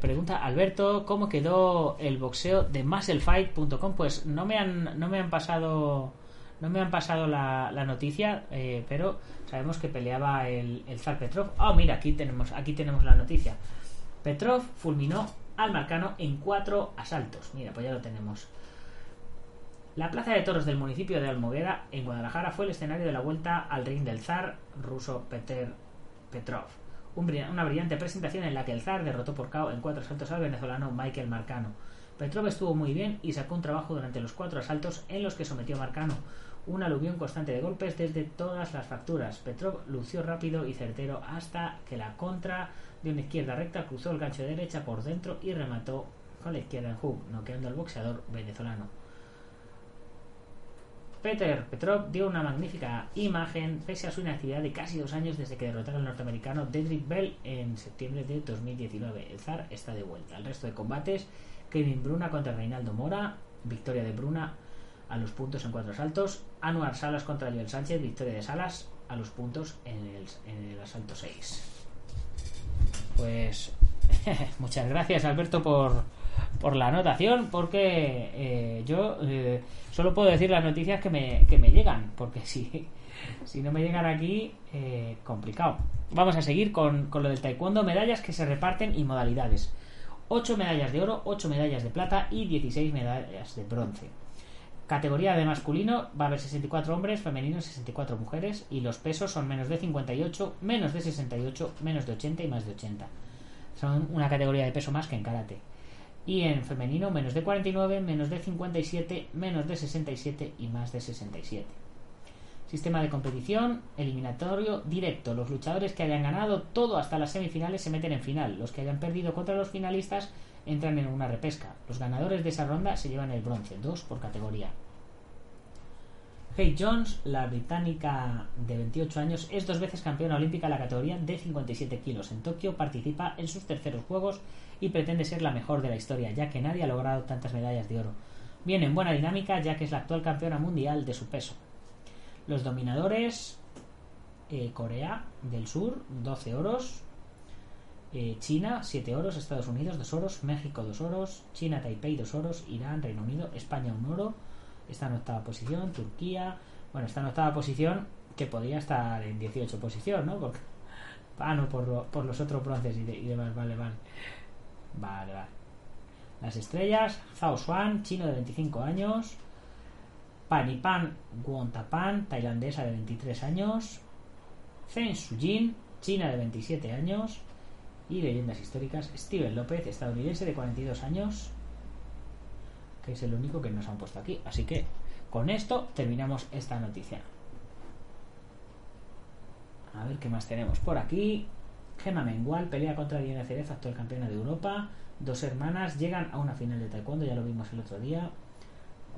pregunta Alberto, ¿cómo quedó el boxeo de musclefight.com? Pues no me han, no me han pasado no me han pasado la, noticia, eh, pero sabemos que peleaba el, el zar Petrov. Oh, mira, aquí tenemos, aquí tenemos la noticia. Petrov fulminó al Marcano en cuatro asaltos. Mira, pues ya lo tenemos. La plaza de toros del municipio de Almoguera, en Guadalajara, fue el escenario de la vuelta al ring del zar ruso Peter Petrov. una brillante presentación en la que el zar derrotó por KO en cuatro asaltos al venezolano Michael Marcano. Petrov estuvo muy bien y sacó un trabajo durante los cuatro asaltos en los que sometió a Marcano. Un aluvión constante de golpes desde todas las facturas. Petrov lució rápido y certero hasta que la contra de una izquierda recta cruzó el gancho de derecha por dentro y remató con la izquierda en hook, noqueando al boxeador venezolano. Peter Petrov dio una magnífica imagen pese a su inactividad de casi dos años desde que derrotara al norteamericano Dedrick Bell en septiembre de 2019. El zar está de vuelta. El resto de combates Kevin Bruna contra Reinaldo Mora, victoria de Bruna a los puntos en cuatro asaltos. Anuar Salas contra Joel Sánchez, victoria de Salas a los puntos en el, asalto 6. Pues muchas gracias Alberto por, por la anotación, porque eh, yo eh, solo puedo decir las noticias que me, que me llegan, porque si, si no me llegan aquí, eh, complicado. Vamos a seguir con, con lo del taekwondo, medallas que se reparten y modalidades. 8 medallas de oro, 8 medallas de plata y 16 medallas de bronce. Categoría de masculino va a haber 64 hombres, femenino 64 mujeres y los pesos son menos de 58, menos de 68, menos de 80 y más de 80. Son una categoría de peso más que en karate. Y en femenino menos de 49, menos de 57, menos de 67 y más de 67. Sistema de competición eliminatorio directo. Los luchadores que hayan ganado todo hasta las semifinales se meten en final. Los que hayan perdido contra los finalistas entran en una repesca. Los ganadores de esa ronda se llevan el bronce, dos por categoría. Kate Jones, la británica de 28 años, es dos veces campeona olímpica en la categoría de 57 kilos. En Tokio participa en sus terceros juegos y pretende ser la mejor de la historia, ya que nadie ha logrado tantas medallas de oro. Viene en buena dinámica, ya que es la actual campeona mundial de su peso. Los dominadores, eh, Corea del Sur, 12 oros. Eh, China, 7 oros. Estados Unidos, 2 oros. México, 2 oros. China, Taipei, 2 oros. Irán, Reino Unido, España, 1 oro. Está en octava posición. Turquía, bueno, está en octava posición que podría estar en 18 posición, ¿no? Porque, ah, no, por, lo- por los otros bronces y, de- y demás, vale, vale. Vale, vale. Las estrellas, Zhao Xuan, chino de 25 años. Panipan Guontapan, tailandesa de 23 años. Zheng Sujin, china de 27 años. Y leyendas históricas, Steven López, estadounidense de 42 años. Que es el único que nos han puesto aquí. Así que con esto terminamos esta noticia. A ver qué más tenemos por aquí. Gemma Mengual pelea contra Diana Cerez, actual campeona de Europa. Dos hermanas llegan a una final de taekwondo, ya lo vimos el otro día.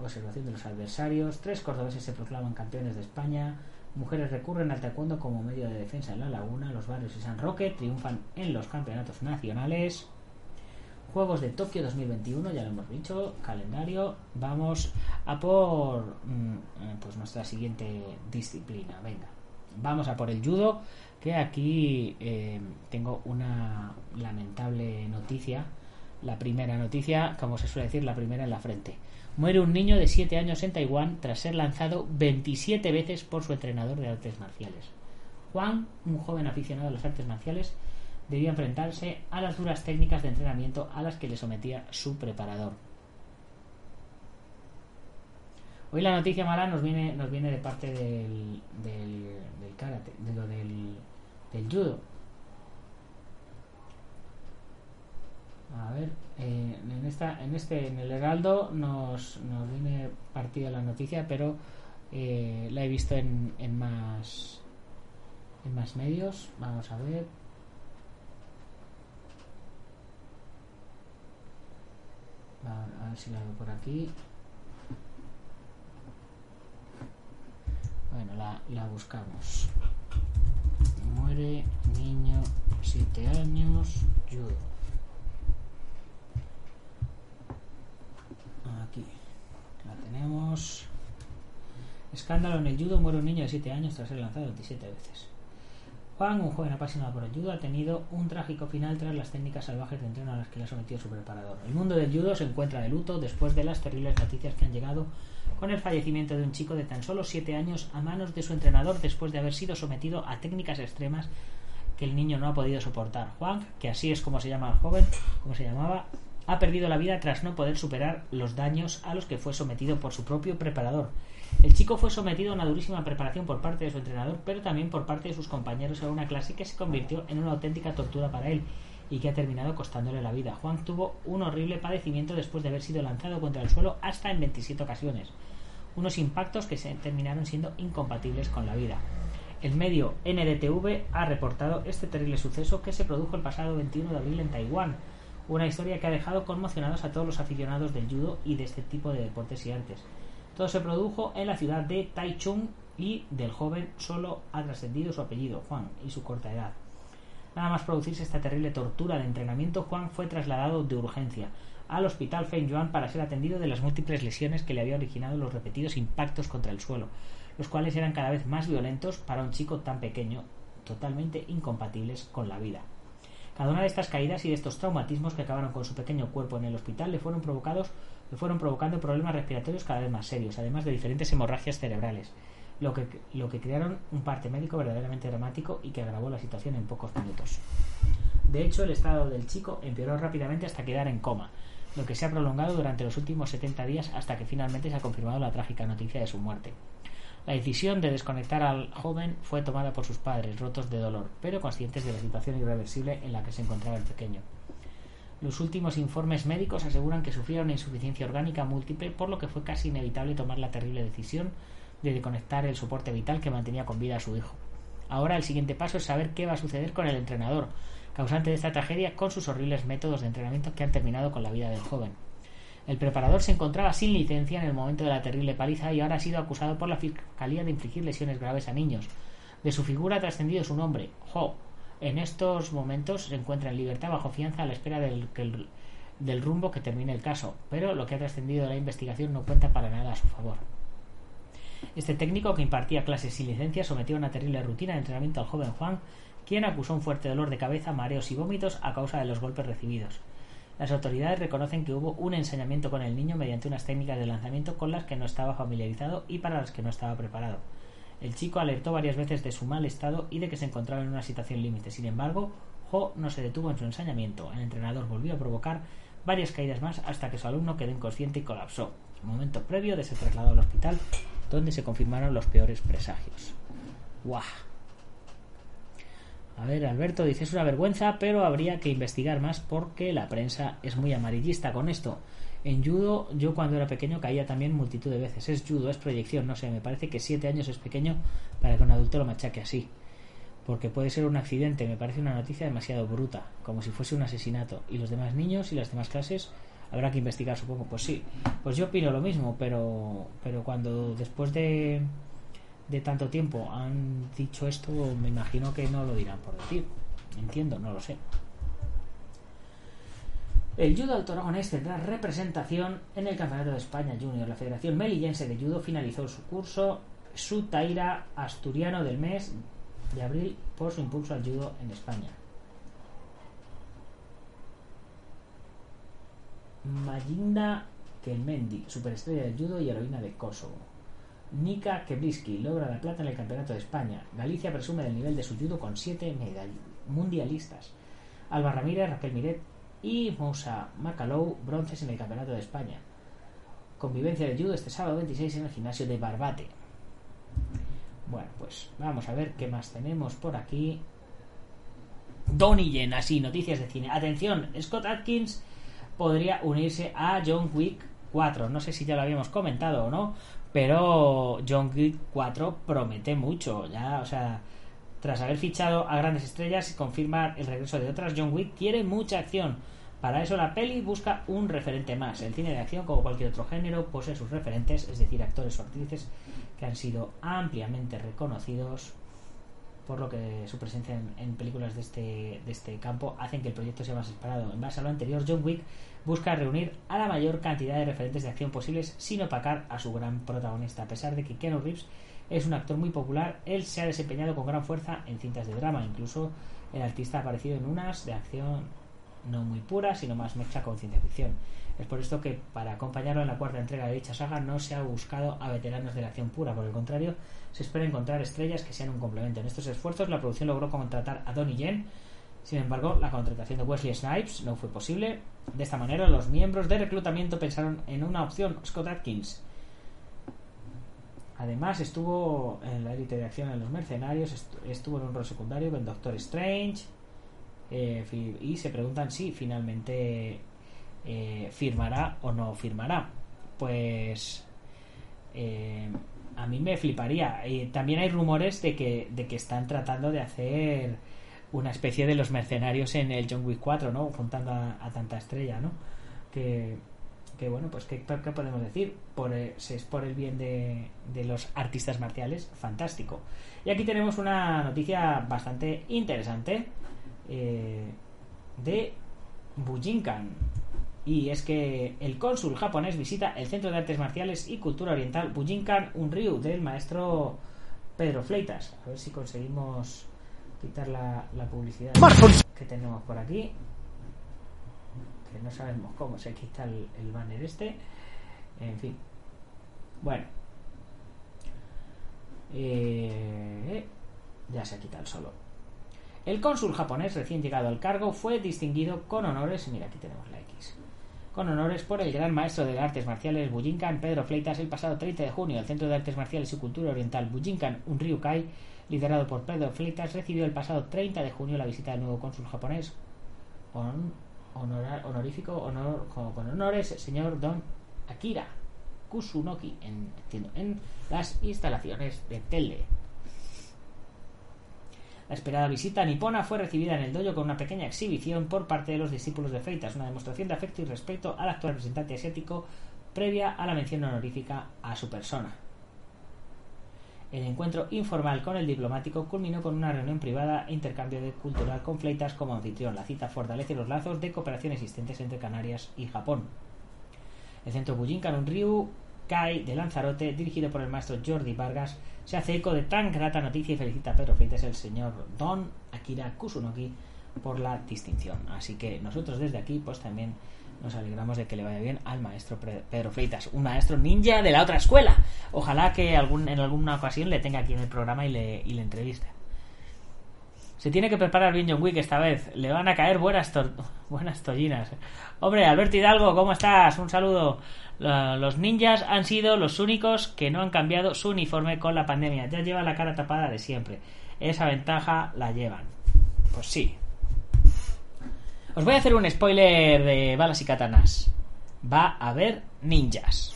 Observación de los adversarios. Tres cordobeses se proclaman campeones de España. Mujeres recurren al taekwondo como medio de defensa en la laguna. Los barrios y San Roque triunfan en los campeonatos nacionales. Juegos de Tokio 2021, ya lo hemos dicho. Calendario. Vamos a por mm, eh, pues nuestra siguiente disciplina. Venga. Vamos a por el judo. Que aquí eh, tengo una lamentable noticia. La primera noticia, como se suele decir, la primera en la frente. Muere un niño de 7 años en Taiwán tras ser lanzado 27 veces por su entrenador de artes marciales. Juan, un joven aficionado a las artes marciales, debía enfrentarse a las duras técnicas de entrenamiento a las que le sometía su preparador. Hoy la noticia mala nos viene, nos viene de parte del, del, del karate, de lo del, del judo. A ver, eh, en esta, en este, en el Heraldo nos, nos viene partida la noticia, pero eh, la he visto en, en más en más medios. Vamos a ver. A, ver si la veo por aquí. Bueno, la, la buscamos. Muere niño 7 años, judo. Aquí tenemos. Escándalo en el judo, muere un niño de 7 años tras ser lanzado 27 veces. Juan, un joven apasionado por el judo, ha tenido un trágico final tras las técnicas salvajes de entreno a las que le ha sometido su preparador. El mundo del judo se encuentra de luto después de las terribles noticias que han llegado con el fallecimiento de un chico de tan solo 7 años a manos de su entrenador después de haber sido sometido a técnicas extremas que el niño no ha podido soportar. Juan, que así es como se llama el joven, como se llamaba, ha perdido la vida tras no poder superar los daños a los que fue sometido por su propio preparador. El chico fue sometido a una durísima preparación por parte de su entrenador, pero también por parte de sus compañeros en una clase que se convirtió en una auténtica tortura para él y que ha terminado costándole la vida. Juan tuvo un horrible padecimiento después de haber sido lanzado contra el suelo hasta en 27 ocasiones. Unos impactos que se terminaron siendo incompatibles con la vida. El medio NDTV ha reportado este terrible suceso que se produjo el pasado 21 de abril en Taiwán, una historia que ha dejado conmocionados a todos los aficionados del judo y de este tipo de deportes y artes. Todo se produjo en la ciudad de Taichung y del joven solo ha trascendido su apellido, Juan, y su corta edad. Nada más producirse esta terrible tortura de entrenamiento, Juan fue trasladado de urgencia al hospital Feng Yuan para ser atendido de las múltiples lesiones que le había originado los repetidos impactos contra el suelo, los cuales eran cada vez más violentos para un chico tan pequeño, totalmente incompatibles con la vida. Cada una de estas caídas y de estos traumatismos que acabaron con su pequeño cuerpo en el hospital le fueron provocados le fueron provocando problemas respiratorios cada vez más serios, además de diferentes hemorragias cerebrales, lo que, lo que crearon un parte médico verdaderamente dramático y que agravó la situación en pocos minutos. De hecho, el estado del chico empeoró rápidamente hasta quedar en coma, lo que se ha prolongado durante los últimos 70 días hasta que finalmente se ha confirmado la trágica noticia de su muerte. La decisión de desconectar al joven fue tomada por sus padres, rotos de dolor, pero conscientes de la situación irreversible en la que se encontraba el pequeño. Los últimos informes médicos aseguran que sufría una insuficiencia orgánica múltiple, por lo que fue casi inevitable tomar la terrible decisión de desconectar el soporte vital que mantenía con vida a su hijo. Ahora el siguiente paso es saber qué va a suceder con el entrenador, causante de esta tragedia, con sus horribles métodos de entrenamiento que han terminado con la vida del joven. El preparador se encontraba sin licencia en el momento de la terrible paliza y ahora ha sido acusado por la Fiscalía de infligir lesiones graves a niños. De su figura ha trascendido su nombre, Ho. En estos momentos se encuentra en libertad bajo fianza a la espera del, rumbo que termine el caso, pero lo que ha trascendido la investigación no cuenta para nada a su favor. Este técnico que impartía clases sin licencia sometió a una terrible rutina de entrenamiento al joven Juan, quien acusó un fuerte dolor de cabeza, mareos y vómitos a causa de los golpes recibidos. Las autoridades reconocen que hubo un ensañamiento con el niño mediante unas técnicas de lanzamiento con las que no estaba familiarizado y para las que no estaba preparado. El chico alertó varias veces de su mal estado y de que se encontraba en una situación límite. Sin embargo, Ho no se detuvo en su ensañamiento. El entrenador volvió a provocar varias caídas más hasta que su alumno quedó inconsciente y colapsó. momento previo de ser trasladado al hospital, donde se confirmaron los peores presagios. ¡Guau! A ver, Alberto dice es una vergüenza, pero habría que investigar más porque la prensa es muy amarillista con esto. En judo, yo cuando era pequeño caía también multitud de veces. Es judo, es proyección, no sé, me parece que siete años es pequeño para que un adulto lo machaque así. Porque puede ser un accidente, me parece una noticia demasiado bruta, como si fuese un asesinato. Y los demás niños y las demás clases habrá que investigar, supongo. Pues sí, pues yo opino lo mismo, pero, pero cuando después de de tanto tiempo han dicho esto, me imagino que no lo dirán por decir. Entiendo, no lo sé. El judo autoragonés tendrá representación en el Campeonato de España Junior. La Federación Melillense de Judo finalizó su curso su Taira Asturiano del mes de abril por su impulso al judo en España. Mayinda Kelmendi, superestrella del judo y heroína de Kosovo. Nika Kebriski logra la plata en el Campeonato de España. Galicia presume del nivel de su judo con siete mundialistas. Alba Ramírez, Raquel Miret y Moussa Macalou bronces en el Campeonato de España. Convivencia de judo este sábado 26 en el gimnasio de Barbate. Bueno, pues vamos a ver qué más tenemos por aquí. Donnie así, noticias de cine. Atención, Scott Atkins podría unirse a John Wick 4. No sé si ya lo habíamos comentado o no, pero John Wick 4 promete mucho, ya, o sea, tras haber fichado a grandes estrellas y confirmar el regreso de otras, John Wick quiere mucha acción. Para eso la peli busca un referente más. El cine de acción, como cualquier otro género, posee sus referentes, es decir, actores o actrices que han sido ampliamente reconocidos por lo que su presencia en, películas de este, este campo hacen que el proyecto sea más esperado. En base a lo anterior, John Wick busca reunir a la mayor cantidad de referentes de acción posibles sin opacar a su gran protagonista. A pesar de que Keanu Reeves es un actor muy popular, él se ha desempeñado con gran fuerza en cintas de drama. Incluso el artista ha aparecido en unas de acción no muy pura, sino más mecha con ciencia ficción. Es por esto que para acompañarlo en la cuarta entrega de dicha saga no se ha buscado a veteranos de la acción pura, por el contrario, se espera encontrar estrellas que sean un complemento. En estos esfuerzos la producción logró contratar a Donnie Yen, sin embargo, la contratación de Wesley Snipes no fue posible. De esta manera, los miembros de reclutamiento pensaron en una opción, Scott Atkins. Además, estuvo en la élite de acción en Los Mercenarios, estuvo en un rol secundario con Doctor Strange. Eh, y se preguntan si finalmente eh, firmará o no firmará. Pues eh, a mí me fliparía. también hay rumores de que, de que están tratando de hacer una especie de los mercenarios en el John Wick 4, ¿no? Juntando a, tanta estrella, ¿no? Que, que bueno, pues ¿qué, podemos decir? Por, si es por el bien de, de, los artistas marciales, fantástico. Y aquí tenemos una noticia bastante interesante eh, de Bujinkan. Y es que el cónsul japonés visita el Centro de Artes Marciales y Cultura Oriental Bujinkan Unryu del maestro Pedro Fleitas. A ver si conseguimos quitar la, publicidad que tenemos por aquí. Que no sabemos cómo se quita el, el banner este. En fin. Bueno. Eh, ya se ha quitado el solo. El cónsul japonés recién llegado al cargo fue distinguido con honores. Mira, aquí tenemos la X con honores por el gran maestro de artes marciales Bujinkan Pedro Fleitas el pasado 30 de junio. El Centro de Artes Marciales y Cultura Oriental Bujinkan Unryukai, liderado por Pedro Fleitas, recibió el pasado 30 de junio la visita del nuevo cónsul japonés honorífico honor, con honores señor Don Akira Kusunoki, en las instalaciones de Tele. La esperada visita nipona fue recibida en el dojo con una pequeña exhibición por parte de los discípulos de Freitas, una demostración de afecto y respeto al actual representante asiático previa a la mención honorífica a su persona. El encuentro informal con el diplomático culminó con una reunión privada e intercambio de cultural con Fleitas como anfitrión. La cita fortalece los lazos de cooperación existentes entre Canarias y Japón. El centro Bujinkan Ryu Kai de Lanzarote, dirigido por el maestro Jordi Vargas, se hace eco de tan grata noticia y felicita a Pedro Freitas, el señor Don Akira Kusunoki, por la distinción. Así que nosotros desde aquí, pues también nos alegramos de que le vaya bien al maestro Pedro Freitas, un maestro ninja de la otra escuela. Ojalá que algún, en alguna ocasión le tenga aquí en el programa y le, y le entreviste. Se tiene que preparar bien John Wick esta vez. Le van a caer buenas, buenas tollinas. Hombre, Alberto Hidalgo, ¿cómo estás? Un saludo. Los ninjas han sido los únicos que no han cambiado su uniforme con la pandemia. Ya lleva la cara tapada de siempre. Esa ventaja la llevan. Pues sí. Os voy a hacer un spoiler de balas y katanas. Va a haber ninjas.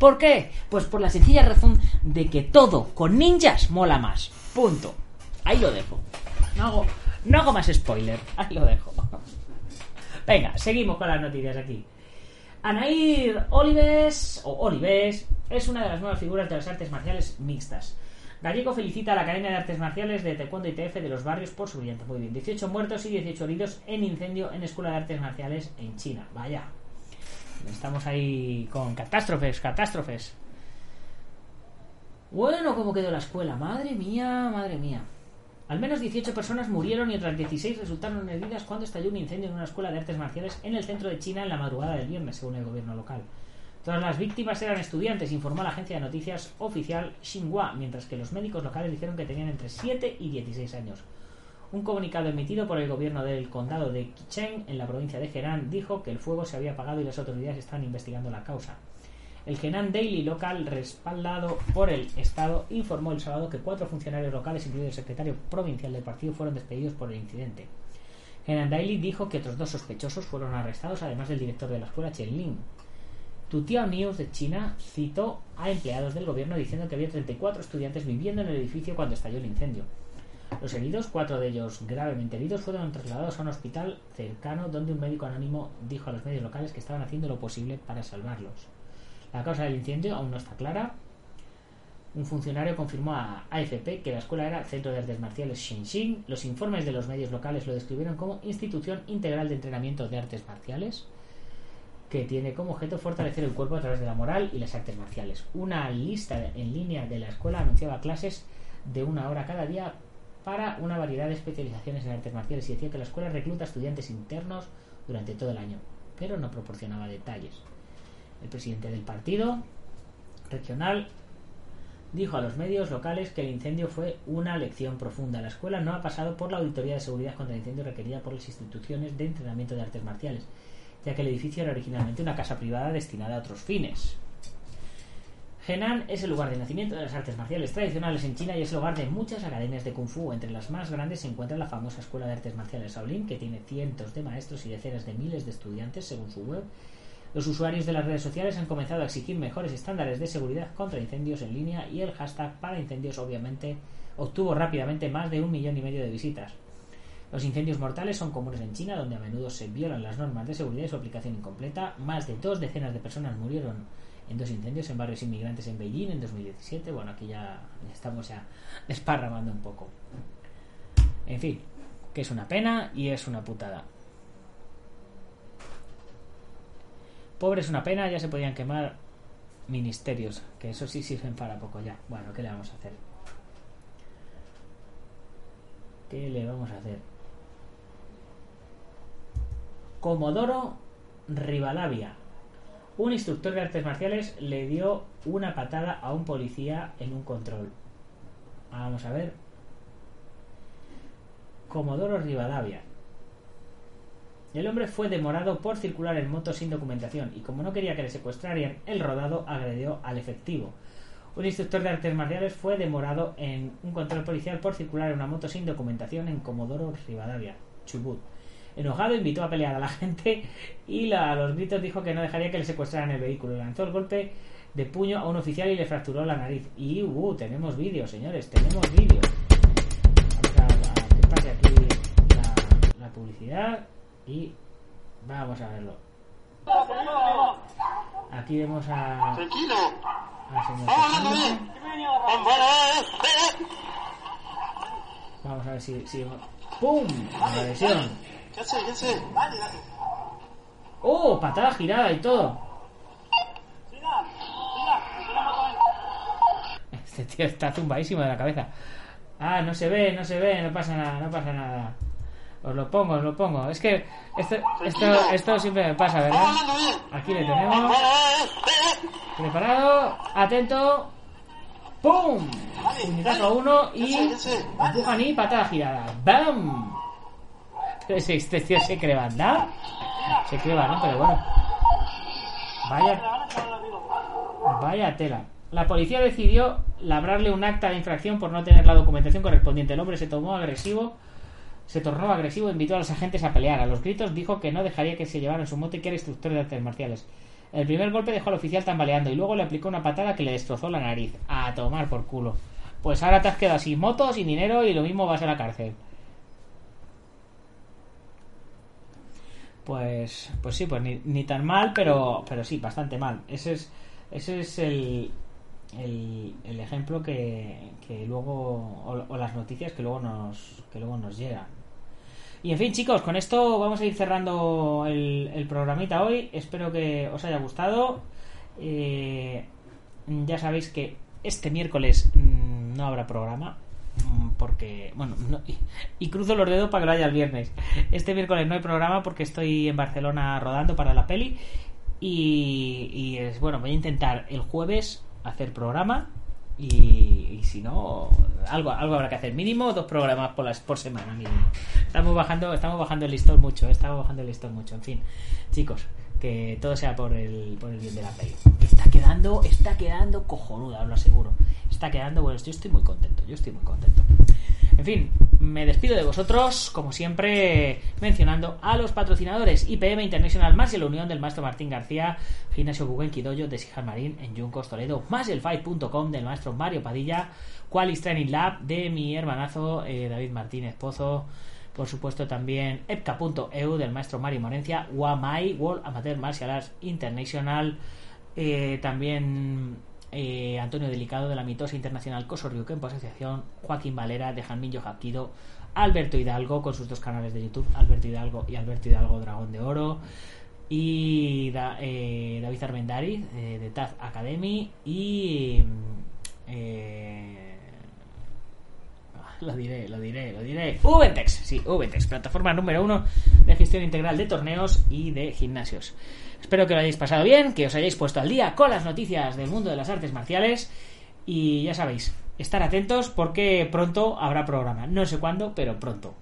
¿Por qué? Pues por la sencilla razón de que todo con ninjas mola más. Punto. Ahí lo dejo. No hago, no hago más spoiler. Ahí lo dejo. Venga, seguimos con las noticias aquí. Anair Olives, o Olives, es una de las nuevas figuras de las artes marciales mixtas. Gallego felicita a la Academia de Artes Marciales de Taekwondo ITF de los barrios por su brillante. Muy bien, 18 muertos y 18 heridos en incendio en Escuela de Artes Marciales en China. Vaya. Estamos ahí con catástrofes, catástrofes. Bueno, ¿cómo quedó la escuela? Madre mía, madre mía. Al menos 18 personas murieron y otras 16 resultaron heridas cuando estalló un incendio en una escuela de artes marciales en el centro de China en la madrugada del viernes, según el gobierno local. Todas las víctimas eran estudiantes, informó la agencia de noticias oficial Xinhua, mientras que los médicos locales dijeron que tenían entre 7 y 16 años. Un comunicado emitido por el gobierno del condado de Qicheng, en la provincia de Henan, dijo que el fuego se había apagado y las autoridades están investigando la causa. El Henan Daily local, respaldado por el Estado, informó el sábado que cuatro funcionarios locales, incluido el secretario provincial del partido, fueron despedidos por el incidente. Henan Daily dijo que otros dos sospechosos fueron arrestados, además del director de la escuela, Chen Lin. Tutiao News de China citó a empleados del gobierno diciendo que había 34 estudiantes viviendo en el edificio cuando estalló el incendio. Los heridos, cuatro de ellos gravemente heridos, fueron trasladados a un hospital cercano donde un médico anónimo dijo a los medios locales que estaban haciendo lo posible para salvarlos. La causa del incendio aún no está clara. Un funcionario confirmó a AFP que la escuela era Centro de Artes Marciales Shenzhen. Los informes de los medios locales lo describieron como Institución Integral de Entrenamiento de Artes Marciales, que tiene como objeto fortalecer el cuerpo a través de la moral y las artes marciales. Una lista en línea de la escuela anunciaba clases de una hora cada día para una variedad de especializaciones en artes marciales y decía que la escuela recluta estudiantes internos durante todo el año, pero no proporcionaba detalles. El presidente del partido regional dijo a los medios locales que el incendio fue una lección profunda. La escuela no ha pasado por la auditoría de seguridad contra el incendio requerida por las instituciones de entrenamiento de artes marciales, ya que el edificio era originalmente una casa privada destinada a otros fines. Henan es el lugar de nacimiento de las artes marciales tradicionales en China y es el hogar de muchas academias de Kung Fu. Entre las más grandes se encuentra la famosa Escuela de Artes Marciales Shaolin, que tiene cientos de maestros y decenas de miles de estudiantes según su web los usuarios de las redes sociales han comenzado a exigir mejores estándares de seguridad contra incendios en línea y el hashtag para incendios obviamente obtuvo rápidamente más de un millón y medio de visitas. Los incendios mortales son comunes en China, donde a menudo se violan las normas de seguridad y su aplicación incompleta. Más de dos decenas de personas murieron en dos incendios en barrios inmigrantes en Beijing en 2017. Bueno, aquí ya estamos ya desparramando un poco. En fin, que es una pena y es una putada. Pobre es una pena, ya se podían quemar ministerios, que eso sí sirven para poco ya. Bueno, ¿qué le vamos a hacer? ¿Qué le vamos a hacer? Comodoro Rivadavia. Un instructor de artes marciales le dio una patada a un policía en un control. Vamos a ver. Comodoro Rivadavia. El hombre fue demorado por circular en moto sin documentación y como no quería que le secuestraran el rodado agredió al efectivo. Un instructor de artes marciales fue demorado en un control policial por circular en una moto sin documentación en Comodoro Rivadavia, Chubut. Enojado invitó a pelear a la gente y a los gritos dijo que no dejaría que le secuestraran el vehículo. Lanzó el golpe de puño a un oficial y le fracturó la nariz. Y uh, tenemos vídeo, señores, tenemos vídeo. Vamos a, a que pase aquí la publicidad y vamos a verlo. Aquí vemos a, Tranquilo. señor Vamos, quejándose. Hombre. Vamos a ver si, si... ¡Pum! Agresión. ¿Qué hace? ¿Qué hace? ¡Oh! Patada girada y todo. Este tío está zumbadísimo de la cabeza. Ah, no se ve, no se ve, no pasa nada, no pasa nada. Os lo pongo, os lo pongo. Es que esto, esto, esto siempre me pasa, ¿verdad? Aquí le tenemos. Preparado, atento. ¡Pum! Puñetazo a uno y empujan y patada girada. ¡Bam! Este este tío se cree banda. Se cree ¿no? Pero bueno. Vaya. Vaya tela. La policía decidió labrarle un acta de infracción por no tener la documentación correspondiente. El hombre se tomó agresivo, se tornó agresivo e invitó a los agentes a pelear. A los gritos dijo que no dejaría que se llevaran su moto y que era instructor de artes marciales. El primer golpe dejó al oficial tambaleando y luego le aplicó una patada que le destrozó la nariz. A tomar por culo. Pues ahora te has quedado sin moto, sin dinero y lo mismo vas a la cárcel. Pues, pues sí, pues ni, ni tan mal, pero, pero sí, bastante mal. Ese es, ese es el, el, ejemplo que, que luego, o, o las noticias que luego nos, que luego nos llegan. Y en fin, chicos, con esto vamos a ir cerrando el, programita hoy. Espero que os haya gustado. Eh, ya sabéis que este miércoles mm, no habrá programa. mm, Porque, bueno, no- y, y cruzo los dedos para que lo haya el viernes. Este miércoles no hay programa porque estoy en Barcelona rodando para la peli. Y, y es bueno, voy a intentar el jueves hacer programa. Y, y si no, algo, algo habrá que hacer. Mínimo dos programas por, las, por semana, mínimo. Estamos bajando, estamos bajando el listón mucho, estamos bajando el listón mucho. En fin, chicos, que todo sea por el, por el bien de la. Que está quedando, está quedando cojonuda, os lo aseguro. Está quedando, bueno, yo estoy muy contento, yo estoy muy contento. En fin, me despido de vosotros, como siempre, mencionando a los patrocinadores IPM International más la unión del maestro Martín García, Gimnasio Guggen Kidoyo de Sijar Marín en Yuncos Toledo, más el fight.com del maestro Mario Padilla, Qualis Training Lab de mi hermanazo eh, David Martínez Pozo, por supuesto también epca.eu del maestro Mario Morencia, WAMAI, World Amateur Martial Arts International, eh, también eh, Antonio Delicado de la mitosa internacional Coso Ryuken Asociación, Joaquín Valera de Janmin Hapkido, Alberto Hidalgo con sus dos canales de YouTube, Alberto Hidalgo y Alberto Hidalgo Dragón de Oro, y eh, David Armendari eh, de Taz Academy y mm, eh, lo diré, lo diré, lo diré. Ubentex, sí, Ubentex, plataforma número uno de gestión integral de torneos y de gimnasios. Espero que lo hayáis pasado bien, que os hayáis puesto al día con las noticias del mundo de las artes marciales y ya sabéis, estar atentos porque pronto habrá programa. No sé cuándo, pero pronto.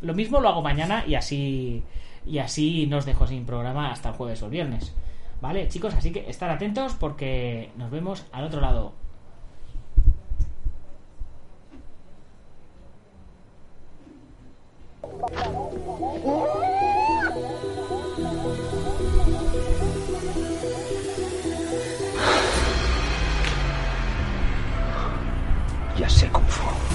Lo mismo lo hago mañana y así y así no os dejo sin programa hasta el jueves o el viernes. ¿Vale, chicos? Así que estar atentos porque nos vemos al otro lado. Ya sé cómo fue.